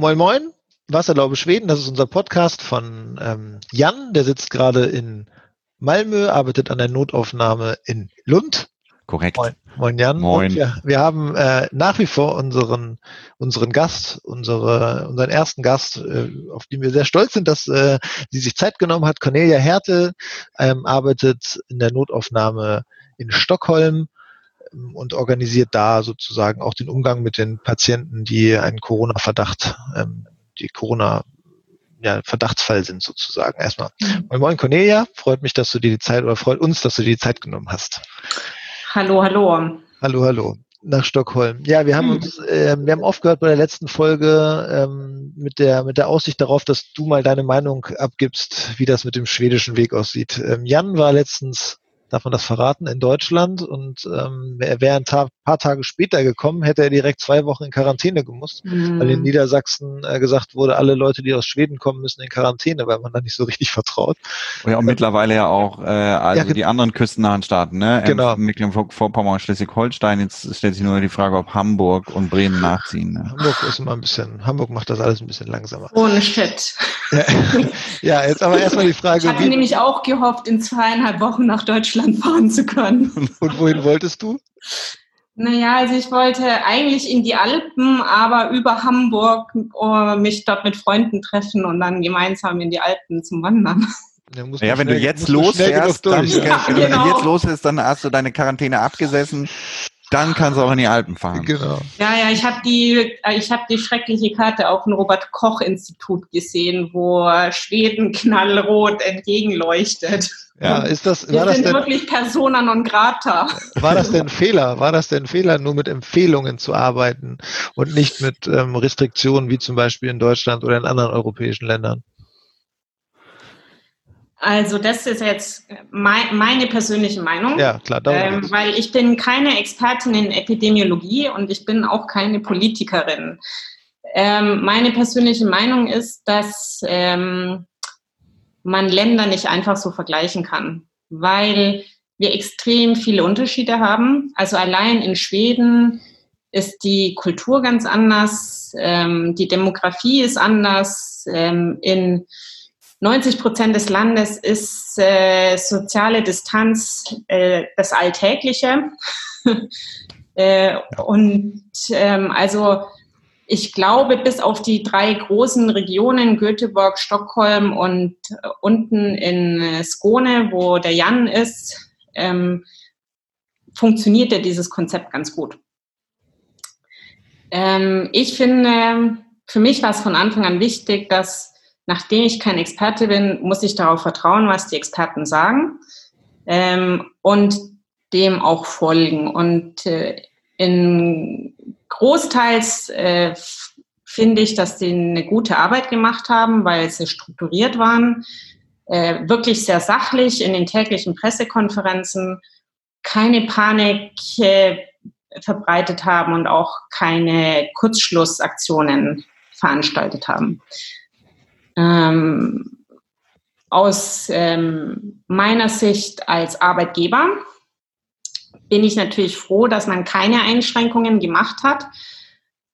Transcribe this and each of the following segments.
Moin Moin, Wasserlaube Schweden, das ist unser Podcast von ähm, Jan, der sitzt gerade in Malmö, arbeitet an der Notaufnahme in Lund. Korrekt. Moin, Moin Jan. Moin. Wir, wir, haben äh, nach wie vor unseren, unseren Gast, unsere, unseren ersten Gast, äh, auf den wir sehr stolz sind, dass äh, sie sich Zeit genommen hat. Cornelia Härte ähm, arbeitet in der Notaufnahme in Stockholm und organisiert da sozusagen auch den Umgang mit den Patienten, die einen Corona-Verdacht, ähm, die Corona ja, Verdachtsfall sind sozusagen. Erstmal. Mhm. Moin Moin Cornelia, freut mich, dass du dir die Zeit oder freut uns, dass du dir die Zeit genommen hast. Hallo, hallo. Hallo, hallo. Nach Stockholm. Ja, wir haben hm. uns, äh, wir haben aufgehört bei der letzten Folge ähm, mit der mit der Aussicht darauf, dass du mal deine Meinung abgibst, wie das mit dem schwedischen Weg aussieht. Ähm, Jan war letztens darf man das verraten, in Deutschland. Und ähm, er wäre ein ta paar Tage später gekommen, hätte er direkt zwei Wochen in Quarantäne gemusst, mhm. weil in Niedersachsen äh, gesagt wurde, alle Leute, die aus Schweden kommen, müssen in Quarantäne, weil man da nicht so richtig vertraut. Ja, und ähm, mittlerweile ja auch äh, also ja, die anderen küstennahen Staaten, ne? Genau. Mecklenburg-Vorpommern, Schleswig-Holstein. Jetzt stellt sich nur die Frage, ob Hamburg und Bremen nachziehen. Ne? Hamburg ist immer ein bisschen, Hamburg macht das alles ein bisschen langsamer. Ohne Shit. Ja, ja jetzt aber erstmal die Frage. Ich hatte nämlich auch gehofft, in zweieinhalb Wochen nach Deutschland fahren zu können. Und wohin wolltest du? Naja, also ich wollte eigentlich in die Alpen, aber über Hamburg uh, mich dort mit Freunden treffen und dann gemeinsam in die Alpen zum Wandern. Ja, ja wenn schnell, du jetzt losfährst, dann, ja, wenn genau. du jetzt los ist, dann hast du deine Quarantäne abgesessen dann kannst du auch in die Alpen fahren. Genau. Ja, ja, ich habe die, äh, ich habe die schreckliche Karte auf dem Robert Koch Institut gesehen, wo Schweden knallrot entgegenleuchtet. Ja, ist das, Wir war sind das denn, wirklich Persona non grata. War das denn ein Fehler? War das denn Fehler, nur mit Empfehlungen zu arbeiten und nicht mit ähm, Restriktionen wie zum Beispiel in Deutschland oder in anderen europäischen Ländern? Also das ist jetzt mein, meine persönliche Meinung. Ja, klar. Ähm, weil ich bin keine Expertin in Epidemiologie und ich bin auch keine Politikerin. Ähm, meine persönliche Meinung ist, dass ähm, man Länder nicht einfach so vergleichen kann, weil wir extrem viele Unterschiede haben. Also allein in Schweden ist die Kultur ganz anders, ähm, die Demografie ist anders. Ähm, in 90 Prozent des Landes ist äh, soziale Distanz äh, das Alltägliche. äh, und ähm, also ich glaube, bis auf die drei großen Regionen, Göteborg, Stockholm und äh, unten in äh, Skåne, wo der Jan ist, ähm, funktionierte dieses Konzept ganz gut. Ähm, ich finde, für mich war es von Anfang an wichtig, dass nachdem ich kein Experte bin, muss ich darauf vertrauen, was die Experten sagen ähm, und dem auch folgen. Und äh, in großteils äh, finde ich, dass sie eine gute Arbeit gemacht haben, weil sie strukturiert waren, äh, wirklich sehr sachlich in den täglichen Pressekonferenzen, keine Panik äh, verbreitet haben und auch keine Kurzschlussaktionen veranstaltet haben. Ähm, aus ähm, meiner Sicht als Arbeitgeber bin ich natürlich froh, dass man keine Einschränkungen gemacht hat,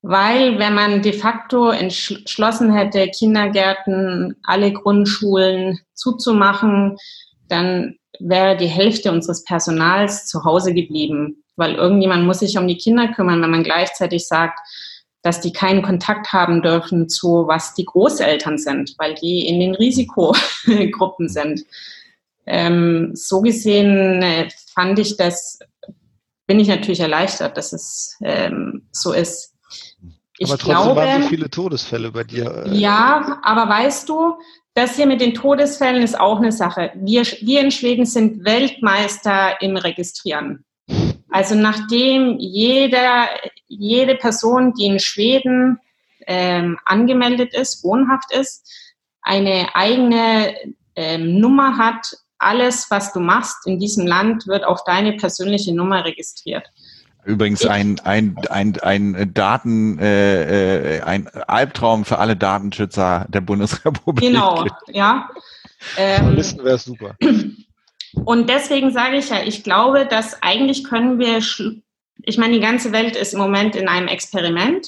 weil wenn man de facto entschlossen hätte, Kindergärten, alle Grundschulen zuzumachen, dann wäre die Hälfte unseres Personals zu Hause geblieben, weil irgendjemand muss sich um die Kinder kümmern, wenn man gleichzeitig sagt, dass die keinen Kontakt haben dürfen zu, was die Großeltern sind, weil die in den Risikogruppen sind. Ähm, so gesehen äh, fand ich das, bin ich natürlich erleichtert, dass es ähm, so ist. Ich aber trotzdem glaube, waren so viele Todesfälle bei dir. Äh, ja, aber weißt du, das hier mit den Todesfällen ist auch eine Sache. Wir, wir in Schweden sind Weltmeister im Registrieren. Also nachdem jeder, jede Person, die in Schweden ähm, angemeldet ist, wohnhaft ist, eine eigene ähm, Nummer hat, alles, was du machst in diesem Land, wird auf deine persönliche Nummer registriert. Übrigens ein, ein, ein, ein Daten, äh, äh ein Albtraum für alle Datenschützer der Bundesrepublik. Genau, ja. Ähm, Listen wäre super. Und deswegen sage ich ja, ich glaube, dass eigentlich können wir, ich meine, die ganze Welt ist im Moment in einem Experiment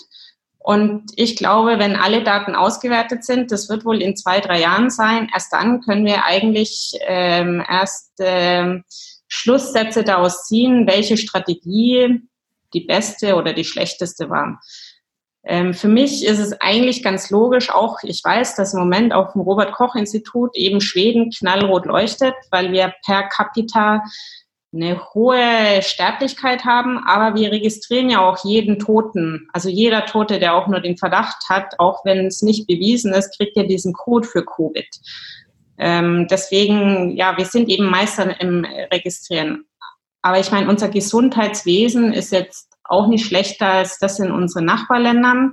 Und ich glaube, wenn alle Daten ausgewertet sind, das wird wohl in zwei, drei Jahren sein, erst dann können wir eigentlich ähm, erst ähm, Schlusssätze daraus ziehen, welche Strategie die beste oder die schlechteste war. Ähm, für mich ist es eigentlich ganz logisch, auch ich weiß, dass im Moment auf dem Robert Koch Institut eben Schweden knallrot leuchtet, weil wir per capita eine hohe Sterblichkeit haben, aber wir registrieren ja auch jeden Toten. Also jeder Tote, der auch nur den Verdacht hat, auch wenn es nicht bewiesen ist, kriegt ja diesen Code für Covid. Ähm, deswegen, ja, wir sind eben Meister im Registrieren. Aber ich meine, unser Gesundheitswesen ist jetzt auch nicht schlechter als das in unseren Nachbarländern.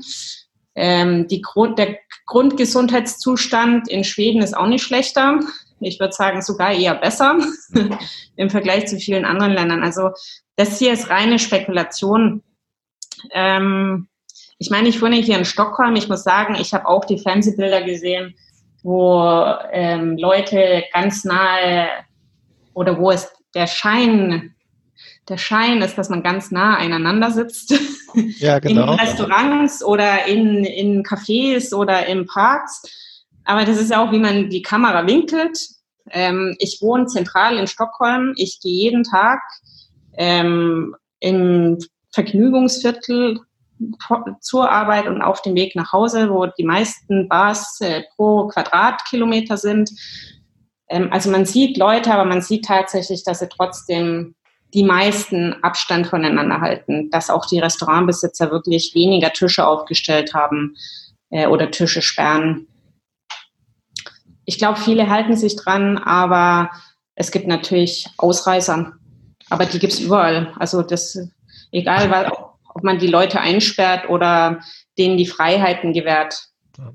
Ähm, die Grund, der Grundgesundheitszustand in Schweden ist auch nicht schlechter. Ich würde sagen, sogar eher besser im Vergleich zu vielen anderen Ländern. Also das hier ist reine Spekulation. Ähm, ich meine, ich wohne hier in Stockholm. Ich muss sagen, ich habe auch die Fernsehbilder gesehen, wo ähm, Leute ganz nahe oder wo es der Schein der Schein ist, dass man ganz nah einander sitzt. Ja, genau. In Restaurants oder in, in Cafés oder in Parks. Aber das ist auch, wie man die Kamera winkelt. Ähm, ich wohne zentral in Stockholm. Ich gehe jeden Tag ähm, im Vergnügungsviertel zur Arbeit und auf dem Weg nach Hause, wo die meisten Bars äh, pro Quadratkilometer sind. Ähm, also man sieht Leute, aber man sieht tatsächlich, dass sie trotzdem die meisten Abstand voneinander halten, dass auch die Restaurantbesitzer wirklich weniger Tische aufgestellt haben äh, oder Tische sperren. Ich glaube, viele halten sich dran, aber es gibt natürlich Ausreißer. Aber die gibt es überall. Also das, egal, ob man die Leute einsperrt oder denen die Freiheiten gewährt.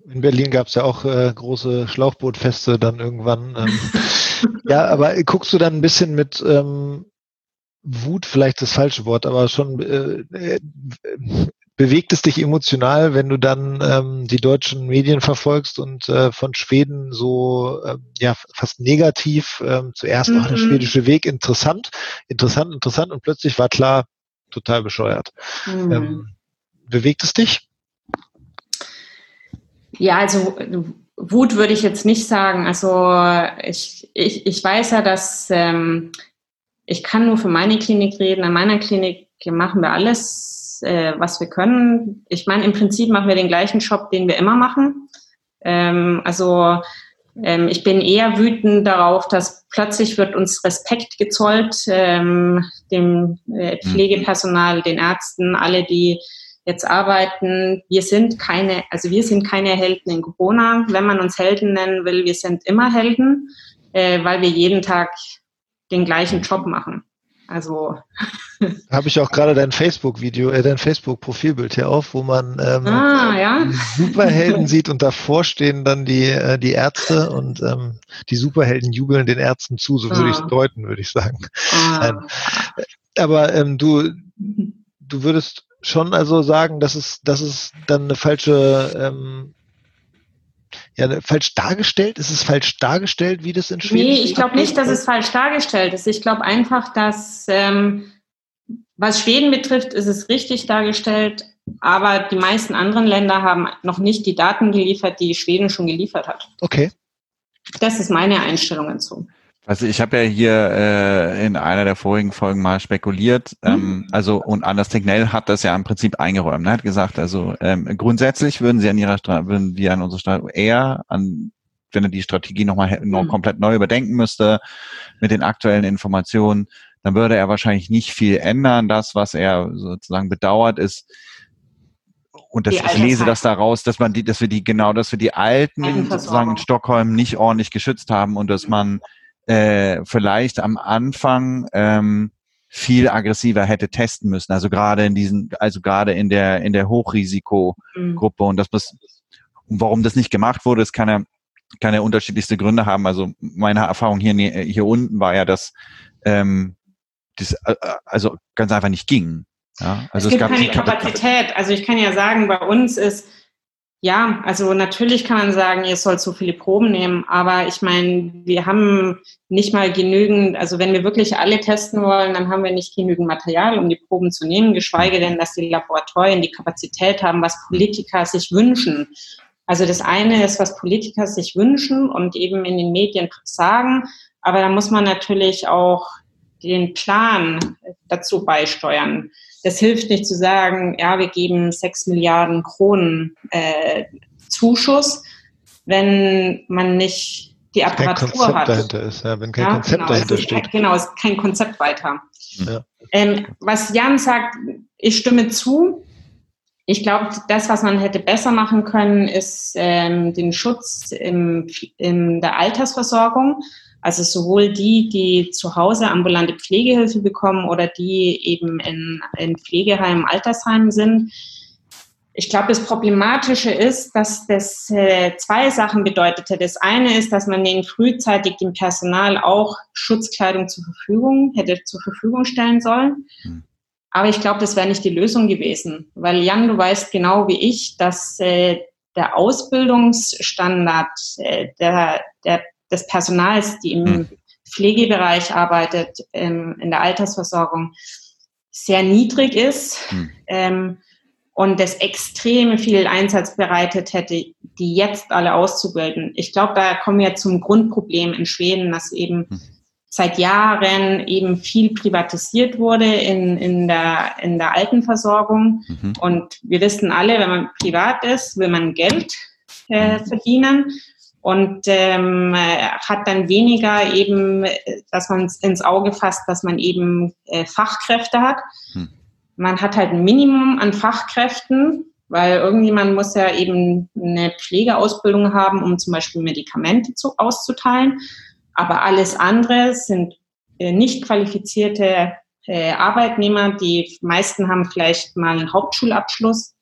In Berlin gab es ja auch äh, große Schlauchbootfeste dann irgendwann. Ähm. ja, aber guckst du dann ein bisschen mit ähm, Wut vielleicht das falsche Wort, aber schon äh, äh, bewegt es dich emotional, wenn du dann ähm, die deutschen Medien verfolgst und äh, von Schweden so äh, ja fast negativ äh, zuerst mhm. ach, der schwedische Weg interessant, interessant, interessant und plötzlich war klar total bescheuert. Mhm. Ähm, bewegt es dich? Ja, also Wut würde ich jetzt nicht sagen. Also ich, ich, ich weiß ja, dass ähm, ich kann nur für meine Klinik reden. An meiner Klinik machen wir alles, äh, was wir können. Ich meine, im Prinzip machen wir den gleichen Job, den wir immer machen. Ähm, also ähm, ich bin eher wütend darauf, dass plötzlich wird uns Respekt gezollt, ähm, dem äh, mhm. Pflegepersonal, den Ärzten, alle, die jetzt arbeiten. Wir sind keine, also wir sind keine Helden in Corona. Wenn man uns Helden nennen will, wir sind immer Helden, äh, weil wir jeden Tag den gleichen Job machen. Also habe ich auch gerade dein Facebook-Video, äh, dein Facebook-Profilbild hier auf, wo man ähm, ah, ja? Superhelden sieht und davor stehen dann die äh, die Ärzte und ähm, die Superhelden jubeln den Ärzten zu, so ah. würde ich es deuten, würde ich sagen. Ah. Aber ähm, du du würdest schon also sagen, dass es dass es dann eine falsche ähm, ja, falsch dargestellt? Ist es falsch dargestellt, wie das in Schweden Nee, ich glaube nicht, dass es falsch dargestellt ist. Ich glaube einfach, dass ähm, was Schweden betrifft, ist es richtig dargestellt, aber die meisten anderen Länder haben noch nicht die Daten geliefert, die Schweden schon geliefert hat. Okay. Das ist meine Einstellung dazu. Also ich habe ja hier äh, in einer der vorigen Folgen mal spekuliert, mhm. ähm, also und Anders Tegnell hat das ja im Prinzip eingeräumt. Er hat gesagt, also ähm, grundsätzlich würden sie an ihrer Stra würden wir an unserer Strategie eher an wenn er die Strategie nochmal noch mhm. komplett neu überdenken müsste mit den aktuellen Informationen, dann würde er wahrscheinlich nicht viel ändern. Das, was er sozusagen bedauert, ist, und das, ich lese das daraus, dass man die, dass wir die genau, dass wir die Alten sozusagen in Stockholm nicht ordentlich geschützt haben und dass man äh, vielleicht am Anfang ähm, viel aggressiver hätte testen müssen. Also gerade in diesen, also gerade in der in der Hochrisikogruppe mhm. und das was, warum das nicht gemacht wurde, kann ja keine unterschiedlichste Gründe haben. Also meine Erfahrung hier hier unten war ja, dass ähm, das äh, also ganz einfach nicht ging. Ja, also es gibt es keine Kapazität. Also ich kann ja sagen, bei uns ist ja, also natürlich kann man sagen, ihr sollt so viele Proben nehmen, aber ich meine, wir haben nicht mal genügend, also wenn wir wirklich alle testen wollen, dann haben wir nicht genügend Material, um die Proben zu nehmen, geschweige denn, dass die Laboratorien die Kapazität haben, was Politiker sich wünschen. Also das eine ist, was Politiker sich wünschen und eben in den Medien sagen, aber da muss man natürlich auch den Plan dazu beisteuern. Das hilft nicht zu sagen, ja, wir geben sechs Milliarden Kronen äh, Zuschuss, wenn man nicht die Apparatur kein Konzept hat. dahinter ist, ja, wenn kein ja, Konzept genau, dahinter ist, steht. Genau, es ist kein Konzept weiter. Ja. Ähm, was Jan sagt, ich stimme zu. Ich glaube, das, was man hätte besser machen können, ist ähm, den Schutz im, in der Altersversorgung. Also sowohl die, die zu Hause ambulante Pflegehilfe bekommen oder die eben in, in Pflegeheimen, Altersheimen sind. Ich glaube, das Problematische ist, dass das äh, zwei Sachen bedeutete. Das eine ist, dass man den frühzeitig dem Personal auch Schutzkleidung zur Verfügung hätte zur Verfügung stellen sollen. Hm. Aber ich glaube, das wäre nicht die Lösung gewesen, weil Jan, du weißt genau wie ich, dass äh, der Ausbildungsstandard äh, der, der des Personals, die im hm. Pflegebereich arbeitet, ähm, in der Altersversorgung, sehr niedrig ist hm. ähm, und das extrem viel Einsatz bereitet hätte, die jetzt alle auszubilden. Ich glaube, da kommen wir zum Grundproblem in Schweden, dass eben hm. seit Jahren eben viel privatisiert wurde in, in, der, in der Altenversorgung. Mhm. Und wir wissen alle, wenn man privat ist, will man Geld äh, verdienen und ähm, hat dann weniger eben, dass man ins Auge fasst, dass man eben äh, Fachkräfte hat. Hm. Man hat halt ein Minimum an Fachkräften, weil irgendjemand muss ja eben eine Pflegeausbildung haben, um zum Beispiel Medikamente zu, auszuteilen. Aber alles andere sind äh, nicht qualifizierte äh, Arbeitnehmer. Die meisten haben vielleicht mal einen Hauptschulabschluss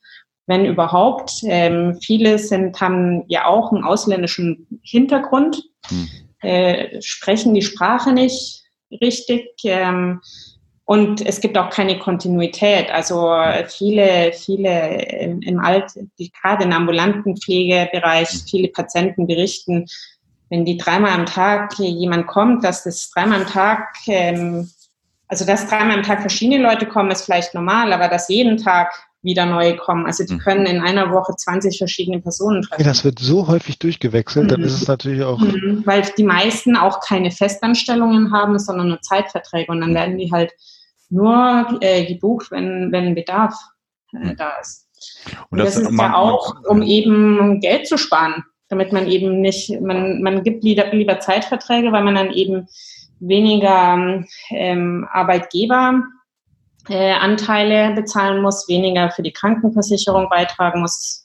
wenn überhaupt. Ähm, viele sind, haben ja auch einen ausländischen Hintergrund, hm. äh, sprechen die Sprache nicht richtig. Ähm, und es gibt auch keine Kontinuität. Also viele, viele im, im Alt, gerade im ambulanten Pflegebereich, hm. viele Patienten berichten, wenn die dreimal am Tag jemand kommt, dass das dreimal am Tag, ähm, also dass dreimal am Tag verschiedene Leute kommen, ist vielleicht normal, aber dass jeden Tag wieder neue kommen. Also die mhm. können in einer Woche 20 verschiedene Personen treffen. Das wird so häufig durchgewechselt, mhm. dann ist es natürlich auch. Mhm. Weil die meisten auch keine Festanstellungen haben, sondern nur Zeitverträge und dann werden die halt nur äh, gebucht, wenn, wenn Bedarf äh, mhm. da ist. Und das, das ist man, ja auch, um eben Geld zu sparen, damit man eben nicht, man, man gibt lieber, lieber Zeitverträge, weil man dann eben weniger ähm, Arbeitgeber äh, Anteile bezahlen muss, weniger für die Krankenversicherung beitragen muss,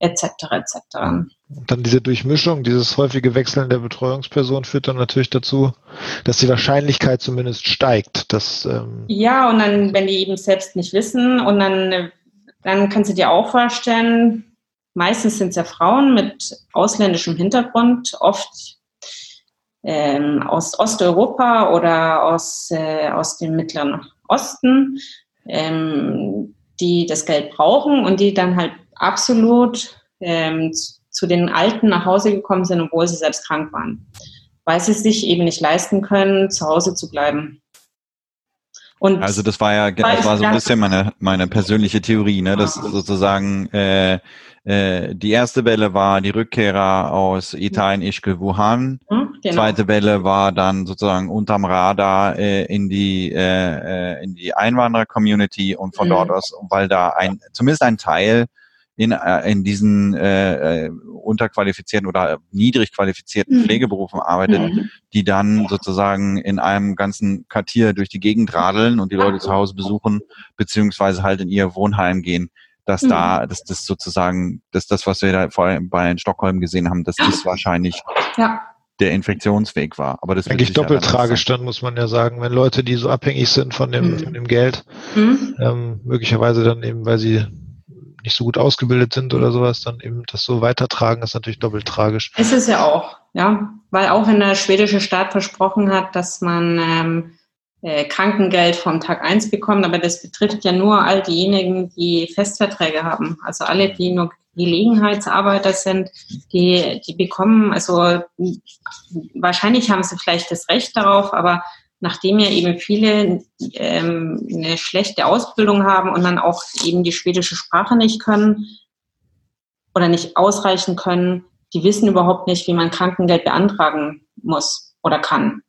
etc. etc. Und dann diese Durchmischung, dieses häufige Wechseln der Betreuungsperson führt dann natürlich dazu, dass die Wahrscheinlichkeit zumindest steigt. Dass, ähm ja, und dann, wenn die eben selbst nicht wissen, und dann, dann kannst du dir auch vorstellen, meistens sind es ja Frauen mit ausländischem Hintergrund, oft ähm, aus Osteuropa oder aus, äh, aus dem Mittleren Osten, ähm, die das Geld brauchen und die dann halt absolut ähm, zu den Alten nach Hause gekommen sind, obwohl sie selbst krank waren, weil sie sich eben nicht leisten können, zu Hause zu bleiben. Und also das war ja, das war so ein bisschen meine, meine persönliche Theorie, ne? dass sozusagen äh, äh, die erste Welle war die Rückkehrer aus Italien, Ischgl, Wuhan. Hm, genau. Zweite Welle war dann sozusagen unterm Radar äh, in die äh, äh in die Einwanderer-Community und von mhm. dort aus, weil da ein zumindest ein Teil in, äh, in diesen äh, äh, unterqualifizierten oder niedrig qualifizierten mhm. Pflegeberufen arbeitet, mhm. die dann sozusagen in einem ganzen Quartier durch die Gegend radeln und die Leute zu Hause besuchen, beziehungsweise halt in ihr Wohnheim gehen dass mhm. da, dass das sozusagen, dass das, was wir da vor allem bei in Stockholm gesehen haben, dass das wahrscheinlich ja. der Infektionsweg war. Aber das eigentlich doppelt tragisch, dann muss man ja sagen, wenn Leute, die so abhängig sind von dem, mhm. von dem Geld, mhm. ähm, möglicherweise dann eben, weil sie nicht so gut ausgebildet sind oder sowas, dann eben das so weitertragen, ist natürlich doppelt tragisch. Ist es ja auch, ja, weil auch wenn der schwedische Staat versprochen hat, dass man ähm, äh, Krankengeld vom Tag eins bekommen, aber das betrifft ja nur all diejenigen, die Festverträge haben. Also alle, die nur Gelegenheitsarbeiter sind, die, die bekommen, also wahrscheinlich haben sie vielleicht das Recht darauf, aber nachdem ja eben viele ähm, eine schlechte Ausbildung haben und dann auch eben die schwedische Sprache nicht können oder nicht ausreichen können, die wissen überhaupt nicht, wie man Krankengeld beantragen muss oder kann,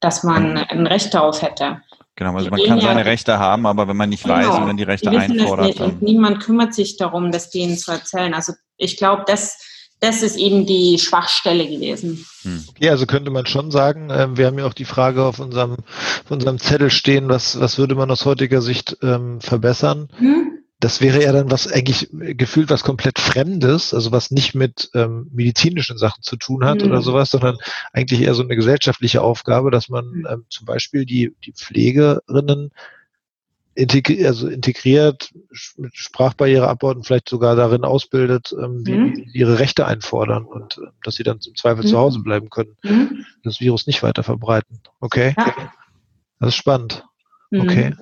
dass man ein Recht darauf hätte. Genau, also man kann seine Rechte haben, aber wenn man nicht genau, weiß und dann die Rechte die einfordert. und niemand kümmert sich darum, das denen zu erzählen. Also ich glaube, das, das ist eben die Schwachstelle gewesen. Hm. Ja, also könnte man schon sagen, äh, wir haben ja auch die Frage auf unserem, auf unserem Zettel stehen, was, was würde man aus heutiger Sicht ähm, verbessern? Hm? das wäre ja dann was eigentlich gefühlt was komplett Fremdes, also was nicht mit ähm, medizinischen Sachen zu tun hat mhm. oder sowas, sondern eigentlich eher so eine gesellschaftliche Aufgabe, dass man mhm. ähm, zum Beispiel die, die Pflegerinnen integri also integriert, mit Sprachbarriere abbaut und vielleicht sogar darin ausbildet, ähm, wie, mhm. wie ihre Rechte einfordern und äh, dass sie dann im Zweifel mhm. zu Hause bleiben können, mhm. das Virus nicht weiter verbreiten. Okay. Ja. Das ist spannend. Mhm. Okay.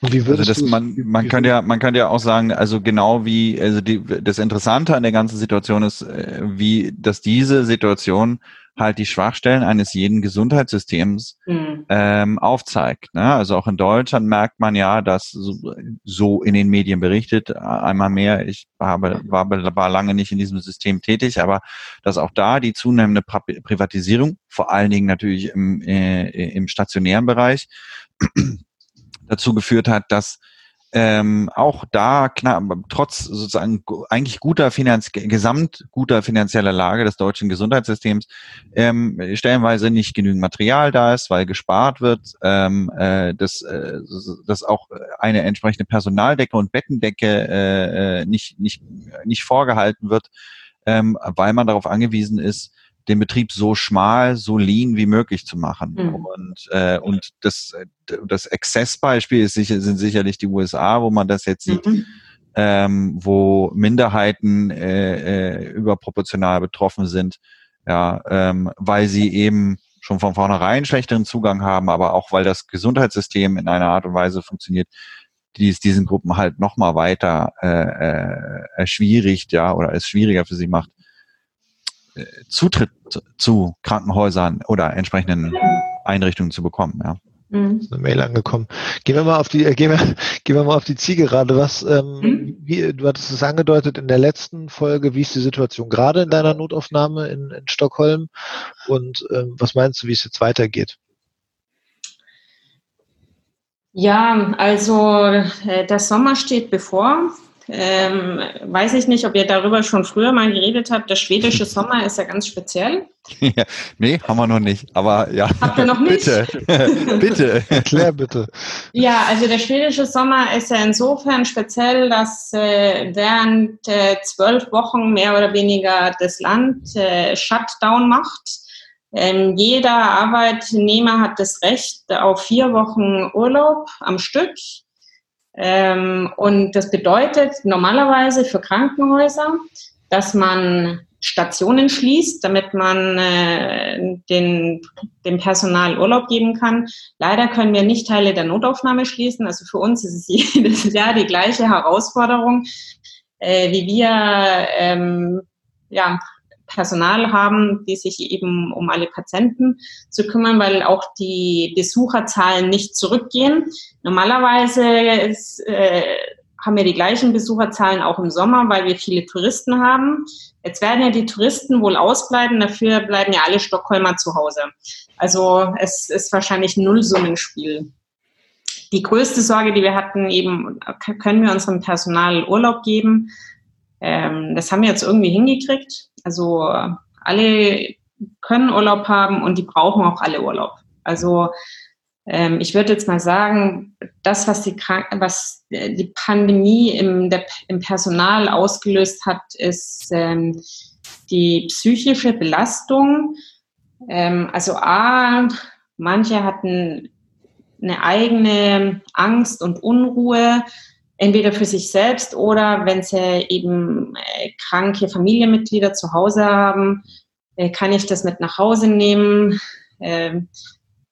Und wie würdest also das, man, man könnte ja, man könnte ja auch sagen, also genau wie, also die, das Interessante an der ganzen Situation ist, äh, wie, dass diese Situation halt die Schwachstellen eines jeden Gesundheitssystems mhm. ähm, aufzeigt. Ne? Also auch in Deutschland merkt man ja, dass so, so in den Medien berichtet, einmal mehr, ich habe, war, war lange nicht in diesem System tätig, aber dass auch da die zunehmende Privatisierung, vor allen Dingen natürlich im, äh, im stationären Bereich, dazu geführt hat, dass ähm, auch da knapp, trotz sozusagen eigentlich guter Finanz gesamt guter finanzieller Lage des deutschen Gesundheitssystems ähm, stellenweise nicht genügend Material da ist, weil gespart wird, ähm, äh, dass, äh, dass auch eine entsprechende Personaldecke und Bettendecke äh, äh nicht, nicht, nicht vorgehalten wird, ähm, weil man darauf angewiesen ist, den Betrieb so schmal, so lean wie möglich zu machen. Mhm. Und, äh, und das, das Exzessbeispiel ist sicher, sind sicherlich die USA, wo man das jetzt sieht, mhm. ähm, wo Minderheiten äh, äh, überproportional betroffen sind, ja, ähm, weil sie eben schon von vornherein schlechteren Zugang haben, aber auch weil das Gesundheitssystem in einer Art und Weise funktioniert, die es diesen Gruppen halt nochmal weiter äh, äh, erschwierigt, ja, oder es schwieriger für sie macht, Zutritt zu Krankenhäusern oder entsprechenden Einrichtungen zu bekommen. Ja. Mhm. Ist eine Mail angekommen. Gehen wir mal auf die, äh, gehen wir, gehen wir mal auf die Zielgerade. Was, ähm, mhm. wie, du hattest es angedeutet in der letzten Folge, wie ist die Situation gerade in deiner Notaufnahme in, in Stockholm und ähm, was meinst du, wie es jetzt weitergeht? Ja, also äh, der Sommer steht bevor. Ähm, weiß ich nicht, ob ihr darüber schon früher mal geredet habt. Der schwedische Sommer ist ja ganz speziell. Ja, nee, haben wir noch nicht. Aber ja. Habt ihr noch nicht? Bitte, bitte, erklär bitte. Ja, also der schwedische Sommer ist ja insofern speziell, dass äh, während äh, zwölf Wochen mehr oder weniger das Land äh, Shutdown macht. Ähm, jeder Arbeitnehmer hat das Recht auf vier Wochen Urlaub am Stück ähm, und das bedeutet normalerweise für Krankenhäuser, dass man Stationen schließt, damit man äh, den, dem Personal Urlaub geben kann. Leider können wir nicht Teile der Notaufnahme schließen. Also für uns ist es jedes Jahr die gleiche Herausforderung, äh, wie wir ähm, ja, Personal haben, die sich eben um alle Patienten zu kümmern, weil auch die Besucherzahlen nicht zurückgehen. Normalerweise ist, äh, haben wir die gleichen Besucherzahlen auch im Sommer, weil wir viele Touristen haben. Jetzt werden ja die Touristen wohl ausbleiben, dafür bleiben ja alle Stockholmer zu Hause. Also es ist wahrscheinlich ein Nullsummenspiel. Die größte Sorge, die wir hatten, eben, können wir unserem Personal Urlaub geben? Ähm, das haben wir jetzt irgendwie hingekriegt. Also alle können Urlaub haben und die brauchen auch alle Urlaub. Also ähm, ich würde jetzt mal sagen, das, was die, Krank was die Pandemie im, der, im Personal ausgelöst hat, ist ähm, die psychische Belastung. Ähm, also A, manche hatten eine eigene Angst und Unruhe, entweder für sich selbst oder wenn sie eben äh, kranke Familienmitglieder zu Hause haben, äh, kann ich das mit nach Hause nehmen. Ähm,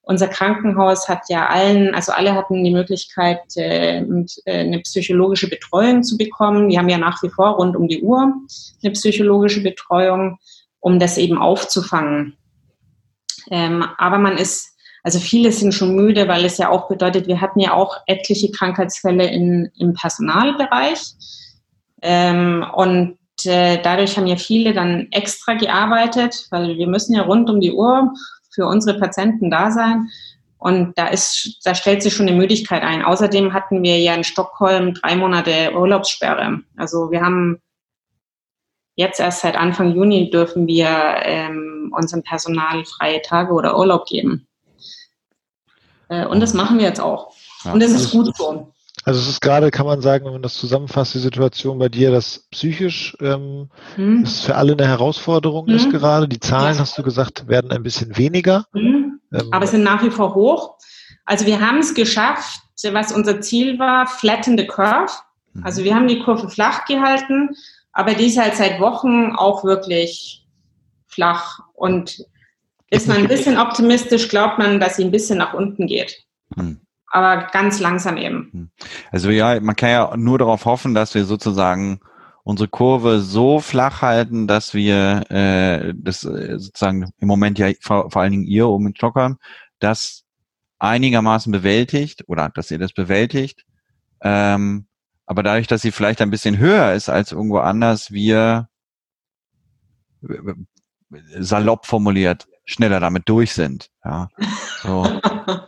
unser Krankenhaus hat ja allen, also alle hatten die Möglichkeit, äh, äh, eine psychologische Betreuung zu bekommen. Wir haben ja nach wie vor rund um die Uhr eine psychologische Betreuung, um das eben aufzufangen. Ähm, aber man ist, also viele sind schon müde, weil es ja auch bedeutet, wir hatten ja auch etliche Krankheitsfälle in, im Personalbereich. Ähm, und äh, dadurch haben ja viele dann extra gearbeitet, weil wir müssen ja rund um die Uhr für unsere Patienten da sein. Und da ist, da stellt sich schon eine Müdigkeit ein. Außerdem hatten wir ja in Stockholm drei Monate Urlaubssperre. Also wir haben jetzt erst seit Anfang Juni dürfen wir ähm, unserem Personal freie Tage oder Urlaub geben. Äh, und das machen wir jetzt auch. Ja. Und das ist gut so. Also es ist gerade, kann man sagen, wenn man das zusammenfasst, die Situation bei dir, dass psychisch ähm, hm. es für alle eine Herausforderung hm. ist gerade. Die Zahlen, ja. hast du gesagt, werden ein bisschen weniger. Hm. Ähm, Aber sind nach wie vor hoch. Also wir haben es geschafft, was unser Ziel war, flatten the curve. Mhm. Also wir haben die Kurve flach gehalten, aber die ist halt seit Wochen auch wirklich flach. Und ist man ein bisschen optimistisch, glaubt man, dass sie ein bisschen nach unten geht. Mhm aber ganz langsam eben. Hm. Also ja, man kann ja nur darauf hoffen, dass wir sozusagen unsere Kurve so flach halten, dass wir äh, das äh, sozusagen im Moment ja vor, vor allen Dingen ihr oben in Stockholm, das einigermaßen bewältigt oder dass ihr das bewältigt. Ähm, aber dadurch, dass sie vielleicht ein bisschen höher ist als irgendwo anders, wir salopp formuliert schneller damit durch sind. Ja. So.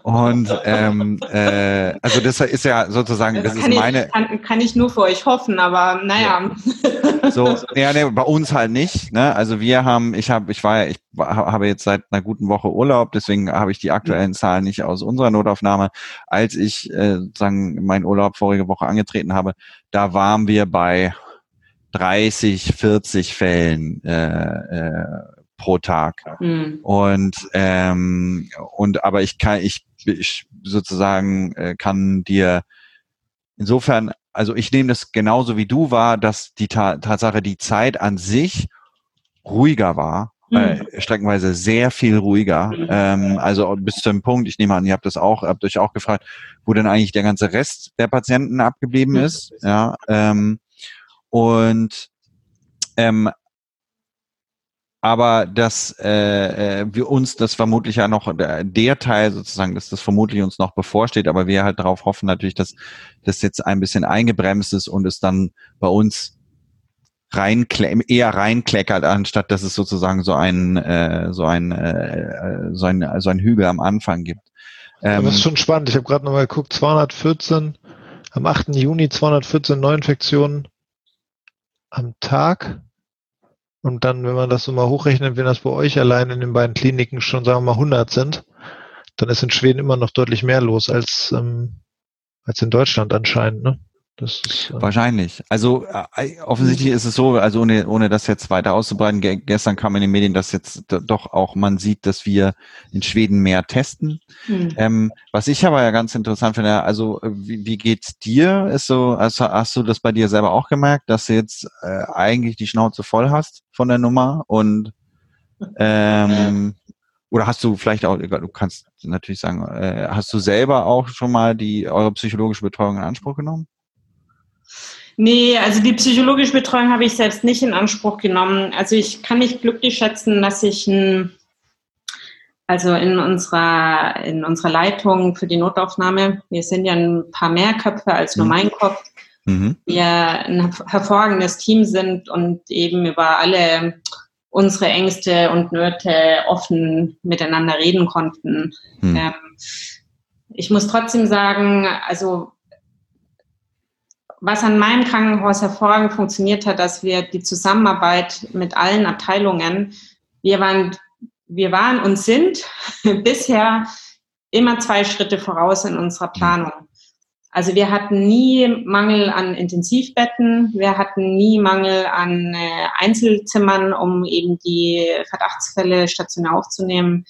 Und ähm, äh, also das ist ja sozusagen, das, das ist meine. Ich, kann, kann, ich nur für euch hoffen, aber naja. Ja. So, ja, nee, bei uns halt nicht. Ne? Also wir haben, ich habe, ich war ja, ich habe jetzt seit einer guten Woche Urlaub, deswegen habe ich die aktuellen Zahlen nicht aus unserer Notaufnahme. Als ich äh, sozusagen meinen Urlaub vorige Woche angetreten habe, da waren wir bei 30, 40 Fällen äh, äh, pro Tag. Mhm. Und ähm, und aber ich kann ich, ich sozusagen äh, kann dir insofern also ich nehme das genauso wie du wahr, dass die Ta Tatsache die Zeit an sich ruhiger war, mhm. äh, streckenweise sehr viel ruhiger. Mhm. Ähm, also bis zu einem Punkt, ich nehme an, ihr habt das auch, habt euch auch gefragt, wo denn eigentlich der ganze Rest der Patienten abgeblieben mhm. ist. Ja, ähm, und ähm, aber dass äh, äh, wir uns das vermutlich ja noch der, Teil sozusagen, dass das vermutlich uns noch bevorsteht, aber wir halt darauf hoffen natürlich, dass das jetzt ein bisschen eingebremst ist und es dann bei uns rein eher reinkleckert, anstatt dass es sozusagen so ein äh, so ein äh, so ein so ein Hügel am Anfang gibt. Ähm, das ist schon spannend. Ich habe gerade nochmal geguckt, 214 am 8. Juni 214 Neuinfektionen am Tag. Und dann, wenn man das so mal hochrechnet, wenn das bei euch allein in den beiden Kliniken schon, sagen wir mal, 100 sind, dann ist in Schweden immer noch deutlich mehr los als, ähm, als in Deutschland anscheinend. Ne? Das ist, äh Wahrscheinlich. Also äh, offensichtlich ist es so, also ohne, ohne das jetzt weiter auszubreiten, ge gestern kam in den Medien, dass jetzt doch auch man sieht, dass wir in Schweden mehr testen. Mhm. Ähm, was ich aber ja ganz interessant finde, also äh, wie, wie geht's dir? Ist so, also hast du das bei dir selber auch gemerkt, dass du jetzt äh, eigentlich die Schnauze voll hast von der Nummer und ähm, oder hast du vielleicht auch, du kannst natürlich sagen, äh, hast du selber auch schon mal die eure psychologische Betreuung in Anspruch genommen? Nee, also die psychologische Betreuung habe ich selbst nicht in Anspruch genommen. Also ich kann mich glücklich schätzen, dass ich ein, also in unserer, in unserer Leitung für die Notaufnahme, wir sind ja ein paar mehr Köpfe als nur mhm. mein Kopf, mhm. wir ein hervorragendes Team sind und eben über alle unsere Ängste und Nöte offen miteinander reden konnten. Mhm. Ähm, ich muss trotzdem sagen, also was an meinem Krankenhaus hervorragend funktioniert hat, dass wir die Zusammenarbeit mit allen Abteilungen, wir waren, wir waren und sind bisher immer zwei Schritte voraus in unserer Planung. Also wir hatten nie Mangel an Intensivbetten, wir hatten nie Mangel an äh, Einzelzimmern, um eben die Verdachtsfälle stationär aufzunehmen.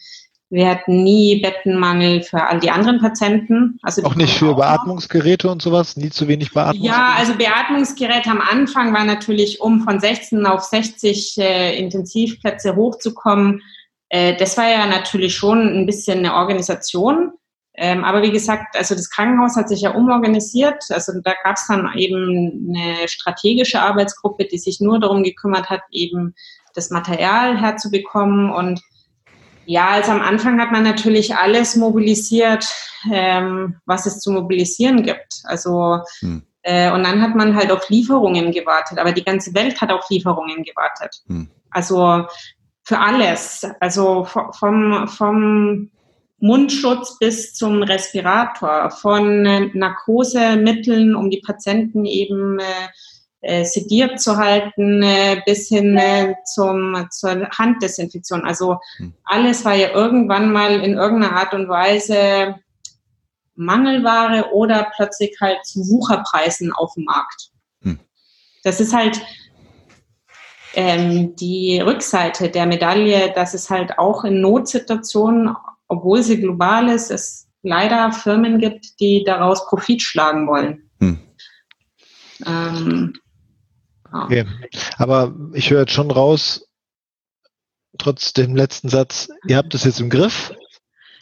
Wir hatten nie Bettenmangel für all die anderen Patienten. Also auch nicht für auch Beatmungsgeräte und sowas? Nie zu wenig Beatmungsgeräte? Ja, also Beatmungsgeräte am Anfang war natürlich, um von 16 auf 60 äh, Intensivplätze hochzukommen, Äh, das war ja natürlich schon ein bisschen eine Organisation. Ähm, aber wie gesagt, also das Krankenhaus hat sich ja umorganisiert. Also da gab es dann eben eine strategische Arbeitsgruppe, die sich nur darum gekümmert hat, eben das Material herzubekommen. Und ja, also am Anfang hat man natürlich alles mobilisiert, ähm, was es zu mobilisieren gibt. Also hm. äh, und dann hat man halt auf Lieferungen gewartet. Aber die ganze Welt hat auf Lieferungen gewartet. Hm. Also für alles. Also vom, vom Mundschutz bis zum Respirator, von äh, Narkosemitteln, um die Patienten eben äh, äh, sediert zu halten, äh, bis hin äh, zum, zur Handdesinfektion. Also hm. alles war ja irgendwann mal in irgendeiner Art und Weise Mangelware oder plötzlich halt zu Wucherpreisen auf dem Markt. Hm. Das ist halt ähm, die Rückseite der Medaille, dass es halt auch in Notsituationen, obwohl sie global ist, es leider Firmen gibt, die daraus Profit schlagen wollen. Hm. Ähm, Okay. Aber ich höre jetzt schon raus, trotz dem letzten Satz, ihr habt es jetzt im Griff.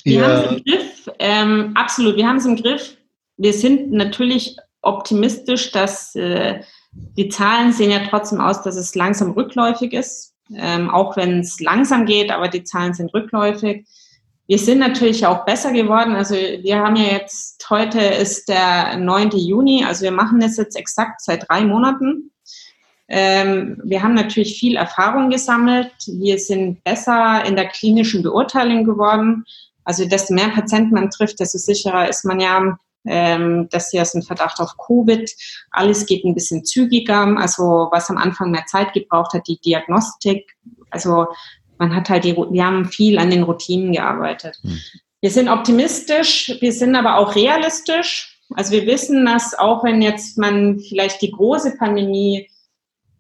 Wir haben es im Griff, ähm, absolut, wir haben es im Griff. Wir sind natürlich optimistisch, dass äh, die Zahlen sehen ja trotzdem aus, dass es langsam rückläufig ist, ähm, auch wenn es langsam geht, aber die Zahlen sind rückläufig. Wir sind natürlich auch besser geworden. Also wir haben ja jetzt, heute ist der 9. Juni, also wir machen das jetzt exakt seit drei Monaten. Ähm, wir haben natürlich viel Erfahrung gesammelt. Wir sind besser in der klinischen Beurteilung geworden. Also desto mehr Patienten man trifft, desto sicherer ist man ja, ähm, dass sie aus dem Verdacht auf Covid. Alles geht ein bisschen zügiger. Also was am Anfang mehr Zeit gebraucht hat, die Diagnostik. Also man hat halt die, wir haben viel an den Routinen gearbeitet. Hm. Wir sind optimistisch, wir sind aber auch realistisch. Also wir wissen, dass auch wenn jetzt man vielleicht die große Pandemie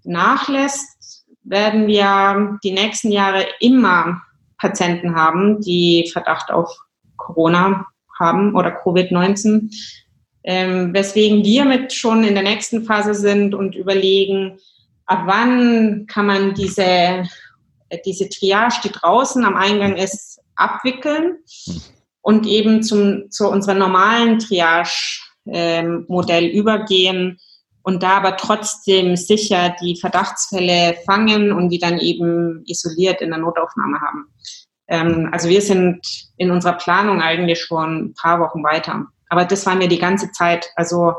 nachlässt, werden wir die nächsten Jahre immer Patienten haben, die Verdacht auf Corona haben oder Covid-19. Ähm, weswegen wir mit schon in der nächsten Phase sind und überlegen, ab wann kann man diese, diese Triage, die draußen am Eingang ist, abwickeln und eben zum, zu unserem normalen Triage-Modell ähm, übergehen, und da aber trotzdem sicher die Verdachtsfälle fangen und die dann eben isoliert in der Notaufnahme haben. Ähm, also wir sind in unserer Planung eigentlich schon ein paar Wochen weiter. Aber das waren wir die ganze Zeit. Also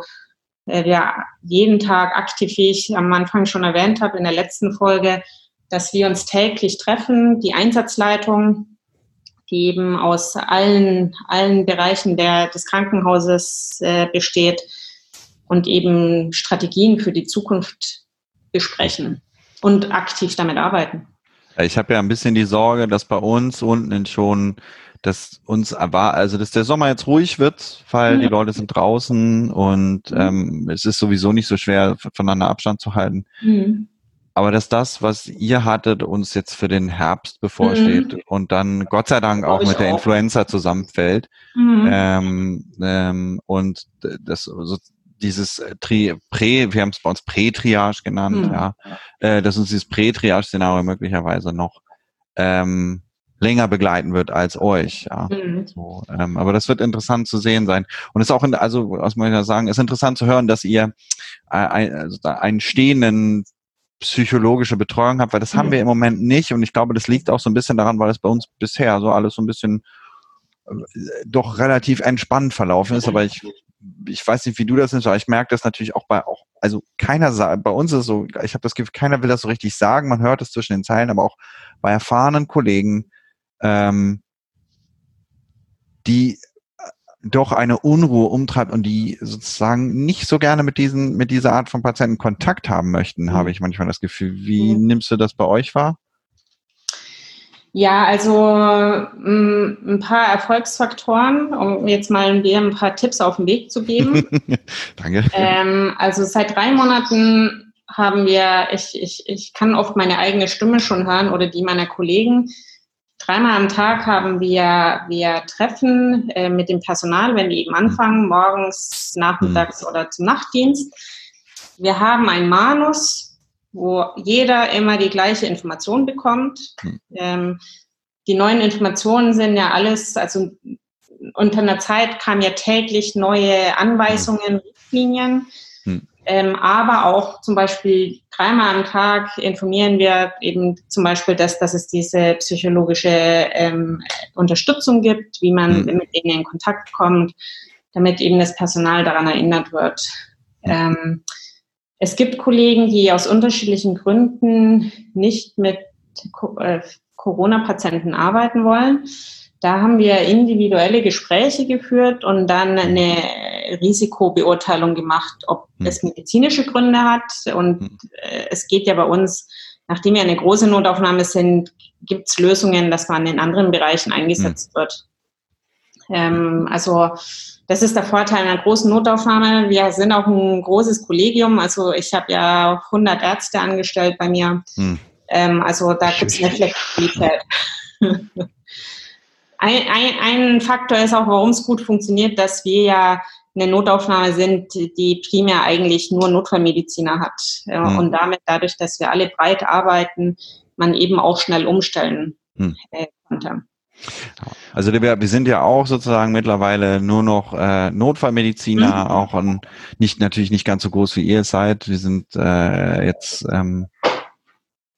äh, wir jeden Tag aktiv, wie ich am Anfang schon erwähnt habe in der letzten Folge, dass wir uns täglich treffen, die Einsatzleitung, die eben aus allen, allen Bereichen der, des Krankenhauses äh, besteht, und eben Strategien für die Zukunft besprechen und aktiv damit arbeiten. Ich habe ja ein bisschen die Sorge, dass bei uns unten schon, dass uns war, also dass der Sommer jetzt ruhig wird, weil mhm. die Leute sind draußen und mhm. ähm, es ist sowieso nicht so schwer, voneinander Abstand zu halten. Mhm. Aber dass das, was ihr hattet, uns jetzt für den Herbst bevorsteht mhm. und dann Gott sei Dank auch mit der auch. Influenza zusammenfällt mhm. ähm, ähm, und das dieses äh, Tri Prä, wir haben es bei uns Prä-Triage genannt, hm. ja, äh, dass uns dieses Prä-Triage-Szenario möglicherweise noch ähm, länger begleiten wird als euch. Ja. Mhm. So, ähm, aber das wird interessant zu sehen sein. Und es ist auch, in, also was muss ich sagen, ist interessant zu hören, dass ihr äh, ein, also einen stehenden psychologische Betreuung habt, weil das mhm. haben wir im Moment nicht. Und ich glaube, das liegt auch so ein bisschen daran, weil es bei uns bisher so alles so ein bisschen äh, doch relativ entspannt verlaufen ist. Aber ich ich weiß nicht, wie du das nimmst, aber ich merke das natürlich auch bei auch, also keiner bei uns ist so, ich habe das Gefühl, keiner will das so richtig sagen, man hört es zwischen den Zeilen, aber auch bei erfahrenen Kollegen, ähm, die äh, doch eine Unruhe umtreibt und die sozusagen nicht so gerne mit diesen, mit dieser Art von Patienten Kontakt haben möchten, mhm. habe ich manchmal das Gefühl. Wie mhm. nimmst du das bei euch wahr? Ja, also mm, ein paar Erfolgsfaktoren, um jetzt mal ein paar Tipps auf den Weg zu geben. Danke. Ähm, also seit drei Monaten haben wir, ich, ich, ich kann oft meine eigene Stimme schon hören oder die meiner Kollegen. Dreimal am Tag haben wir, wir Treffen äh, mit dem Personal, wenn die eben anfangen, morgens, nachmittags mhm. oder zum Nachtdienst. Wir haben ein Manus, wo jeder immer die gleiche Information bekommt. Hm. Ähm, die neuen Informationen sind ja alles, also unter einer Zeit kamen ja täglich neue Anweisungen, Richtlinien. Hm. Ähm, aber auch zum Beispiel dreimal am Tag informieren wir eben zum Beispiel, dass, dass es diese psychologische ähm, Unterstützung gibt, wie man hm. mit denen in Kontakt kommt, damit eben das Personal daran erinnert wird. Ähm, es gibt Kollegen, die aus unterschiedlichen Gründen nicht mit äh, Corona-Patienten arbeiten wollen. Da haben wir individuelle Gespräche geführt und dann eine Risikobeurteilung gemacht, ob hm. es medizinische Gründe hat. Und hm. äh, es geht ja bei uns, nachdem wir eine große Notaufnahme sind, gibt es Lösungen, dass man in anderen Bereichen eingesetzt hm. wird. Ähm, also das ist der Vorteil einer großen Notaufnahme. Wir sind auch ein großes Kollegium. Also ich habe ja 100 Ärzte angestellt bei mir. Hm. Ähm, also da gibt es eine Flexibilität. ein, ein, ein Faktor ist auch, warum es gut funktioniert, dass wir ja eine Notaufnahme sind, die primär eigentlich nur Notfallmediziner hat. Mhm. Und damit, dadurch, dass wir alle breit arbeiten, man eben auch schnell umstellen mhm. konnte. Also wir, wir sind ja auch sozusagen mittlerweile nur noch äh, Notfallmediziner, mhm. auch an, nicht natürlich nicht ganz so groß wie ihr seid. Wir sind äh, jetzt, ähm,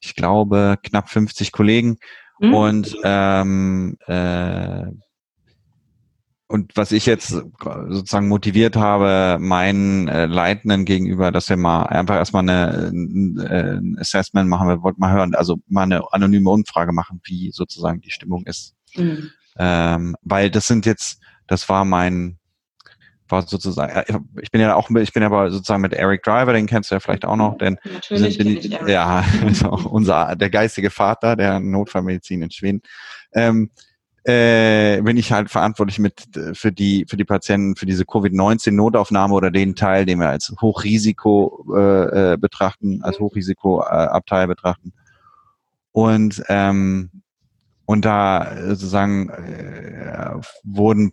ich glaube, knapp 50 Kollegen mhm. und ähm, äh, und was ich jetzt sozusagen motiviert habe, meinen äh, Leitenden gegenüber, dass wir mal einfach erstmal eine, ein, ein Assessment machen, wir wollten mal hören, also mal eine anonyme Umfrage machen, wie sozusagen die Stimmung ist. Mhm. Ähm, weil das sind jetzt, das war mein, war sozusagen, ich bin ja auch, ich bin aber sozusagen mit Eric Driver, den kennst du ja vielleicht auch noch, denn Natürlich sind, ich Eric. ja, also unser der geistige Vater der Notfallmedizin in Schweden. Ähm, äh, bin ich halt verantwortlich mit für die für die Patienten für diese Covid-19 Notaufnahme oder den Teil, den wir als Hochrisiko äh, äh betrachten, als mhm. Hochrisikoabteil betrachten. Und ähm, und da äh, sozusagen äh, wurden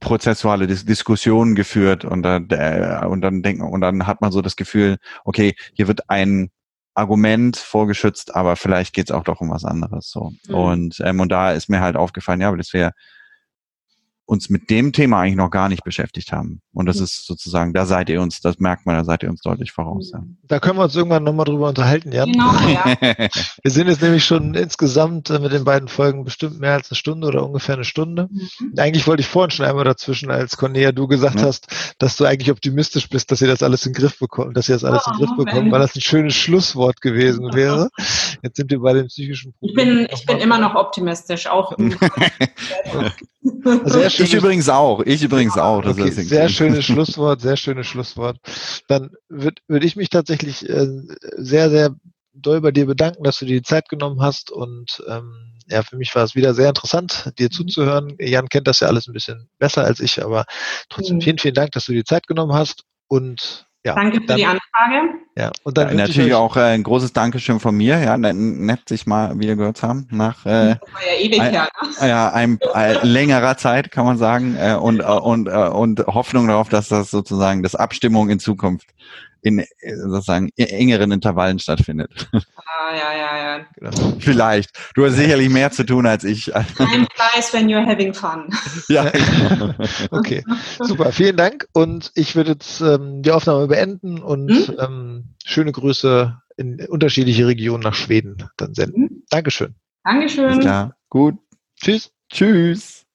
prozessuale Dis Diskussionen geführt und, dann äh, und dann denken und dann hat man so das Gefühl, okay, hier wird ein Argument vorgeschützt, aber vielleicht geht es auch doch um was anderes so. Mhm. Und ähm, und da ist mir halt aufgefallen, ja, aber das wäre uns mit dem Thema eigentlich noch gar nicht beschäftigt haben. Und das mhm. ist sozusagen, da seid ihr uns, das merkt man, da seid ihr uns deutlich voraus. Ja. Da können wir uns irgendwann nochmal drüber unterhalten, Jan. Genau, ja. wir sind jetzt nämlich schon insgesamt äh, mit den beiden Folgen bestimmt mehr als eine Stunde oder ungefähr eine Stunde. Mhm. Eigentlich wollte ich vorhin schon einmal dazwischen, als Cornelia du gesagt ja. hast, dass du eigentlich optimistisch bist, dass ihr das alles in den Griff bekommt, dass ihr das alles oh, in den Griff bekommt, weil das ein schönes Schlusswort gewesen wäre. Jetzt sind wir bei den psychischen Problemen. Ich bin, ich bin immer noch optimistisch, auch im also ich übrigens auch. Ich übrigens auch. Das okay, sehr schönes Schlusswort, sehr schönes Schlusswort. Dann würde würd ich mich tatsächlich äh, sehr, sehr doll bei dir bedanken, dass du dir die Zeit genommen hast und ähm, ja, für mich war es wieder sehr interessant, dir zuzuhören. Jan kennt das ja alles ein bisschen besser als ich, aber trotzdem mhm. vielen, vielen Dank, dass du die Zeit genommen hast und ja, Danke für dann, die Anfrage. Ja, und dann ja, natürlich auch äh, ein großes Dankeschön von mir. Ja, nett, sich mal wieder gehört zu haben nach äh, ja ein, ja, ne? ja, ein, ein, längerer Zeit, kann man sagen, äh, und, äh, und, äh, und Hoffnung darauf, dass das sozusagen das Abstimmung in Zukunft in sozusagen engeren Intervallen stattfindet. Ah, ja, ja, ja. Genau. Vielleicht. Du hast sicherlich mehr zu tun als ich. Time flies when you're having fun. Ja. okay, super. Vielen Dank und ich würde jetzt ähm, die Aufnahme beenden und hm? ähm, schöne Grüße in unterschiedliche Regionen nach Schweden dann senden. Hm? Dankeschön. Dankeschön. Ja, gut. Tschüss. Tschüss.